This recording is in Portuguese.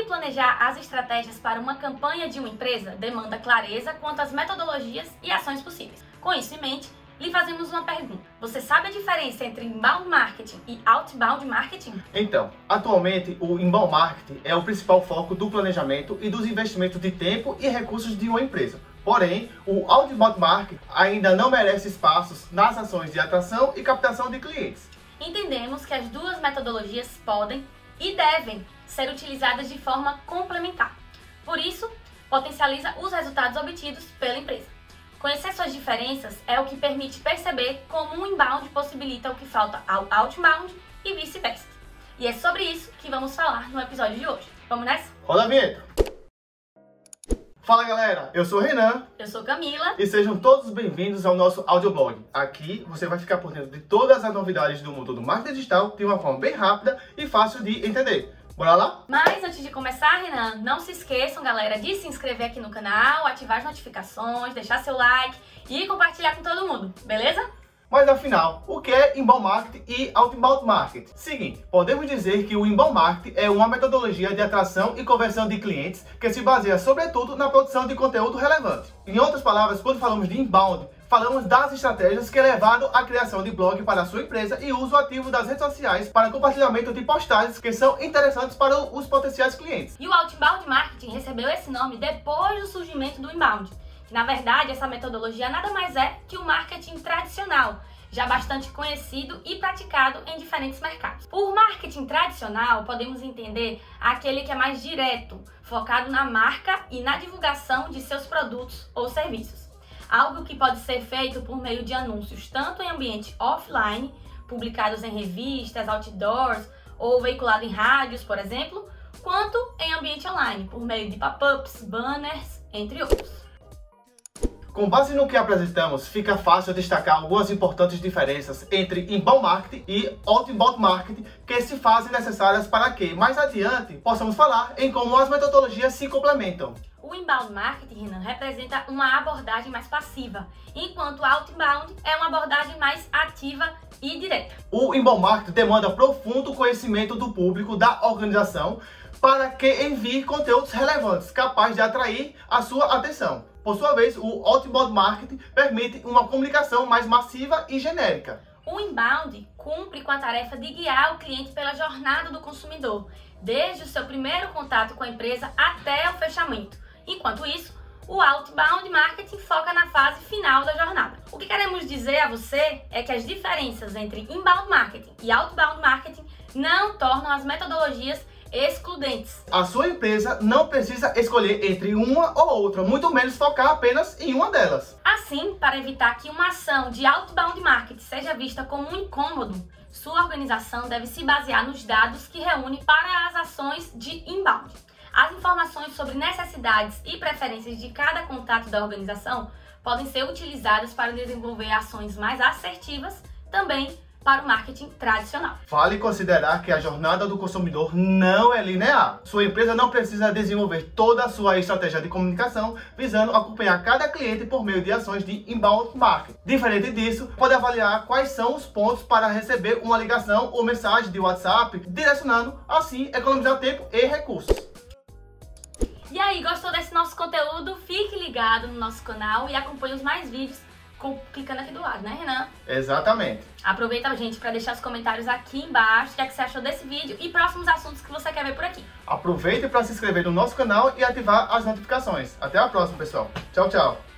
Definir e planejar as estratégias para uma campanha de uma empresa demanda clareza quanto às metodologias e ações possíveis. Com isso em mente, lhe fazemos uma pergunta. Você sabe a diferença entre inbound marketing e outbound marketing? Então, atualmente o inbound marketing é o principal foco do planejamento e dos investimentos de tempo e recursos de uma empresa. Porém, o outbound marketing ainda não merece espaços nas ações de atração e captação de clientes. Entendemos que as duas metodologias podem e devem ser utilizadas de forma complementar. Por isso, potencializa os resultados obtidos pela empresa. Conhecer suas diferenças é o que permite perceber como um inbound possibilita o que falta ao outbound e vice-versa. E é sobre isso que vamos falar no episódio de hoje. Vamos nessa? Roda a vinheta! Fala galera, eu sou o Renan. Eu sou Camila. E sejam todos bem-vindos ao nosso audioblog. Aqui você vai ficar por dentro de todas as novidades do mundo do marketing digital de uma forma bem rápida e fácil de entender. Bora lá? Mas antes de começar, Renan, não se esqueçam, galera, de se inscrever aqui no canal, ativar as notificações, deixar seu like e compartilhar com todo mundo, beleza? Mas afinal, o que é inbound marketing e outbound marketing? Seguinte, podemos dizer que o inbound marketing é uma metodologia de atração e conversão de clientes que se baseia sobretudo na produção de conteúdo relevante. Em outras palavras, quando falamos de inbound, falamos das estratégias que levaram à criação de blog para a sua empresa e uso ativo das redes sociais para compartilhamento de postagens que são interessantes para os potenciais clientes. E o outbound marketing recebeu esse nome depois do surgimento do inbound. Na verdade, essa metodologia nada mais é que o marketing tradicional, já bastante conhecido e praticado em diferentes mercados. Por marketing tradicional, podemos entender aquele que é mais direto, focado na marca e na divulgação de seus produtos ou serviços algo que pode ser feito por meio de anúncios tanto em ambiente offline, publicados em revistas, outdoors ou veiculado em rádios, por exemplo, quanto em ambiente online, por meio de pop-ups, banners, entre outros. Com base no que apresentamos, fica fácil destacar algumas importantes diferenças entre inbound marketing e outbound marketing que se fazem necessárias para que, mais adiante, possamos falar em como as metodologias se complementam. O inbound marketing, Renan, representa uma abordagem mais passiva, enquanto o outbound é uma abordagem mais ativa e direta. O inbound marketing demanda profundo conhecimento do público da organização para que envie conteúdos relevantes, capazes de atrair a sua atenção. Por sua vez, o outbound marketing permite uma comunicação mais massiva e genérica. O inbound cumpre com a tarefa de guiar o cliente pela jornada do consumidor, desde o seu primeiro contato com a empresa até o fechamento Enquanto isso, o outbound marketing foca na fase final da jornada. O que queremos dizer a você é que as diferenças entre inbound marketing e outbound marketing não tornam as metodologias excludentes. A sua empresa não precisa escolher entre uma ou outra, muito menos focar apenas em uma delas. Assim, para evitar que uma ação de outbound marketing seja vista como um incômodo, sua organização deve se basear nos dados que reúne para as ações de inbound. As informações sobre necessidades e preferências de cada contato da organização podem ser utilizadas para desenvolver ações mais assertivas também para o marketing tradicional. Vale considerar que a jornada do consumidor não é linear. Sua empresa não precisa desenvolver toda a sua estratégia de comunicação visando acompanhar cada cliente por meio de ações de inbound marketing. Diferente disso, pode avaliar quais são os pontos para receber uma ligação ou mensagem de WhatsApp, direcionando assim economizar tempo e recursos. Aí, gostou desse nosso conteúdo? Fique ligado no nosso canal e acompanhe os mais vídeos com, clicando aqui do lado, né, Renan? Exatamente. Aproveita, gente, para deixar os comentários aqui embaixo, o que, é que você achou desse vídeo e próximos assuntos que você quer ver por aqui. Aproveite para se inscrever no nosso canal e ativar as notificações. Até a próxima, pessoal. Tchau, tchau.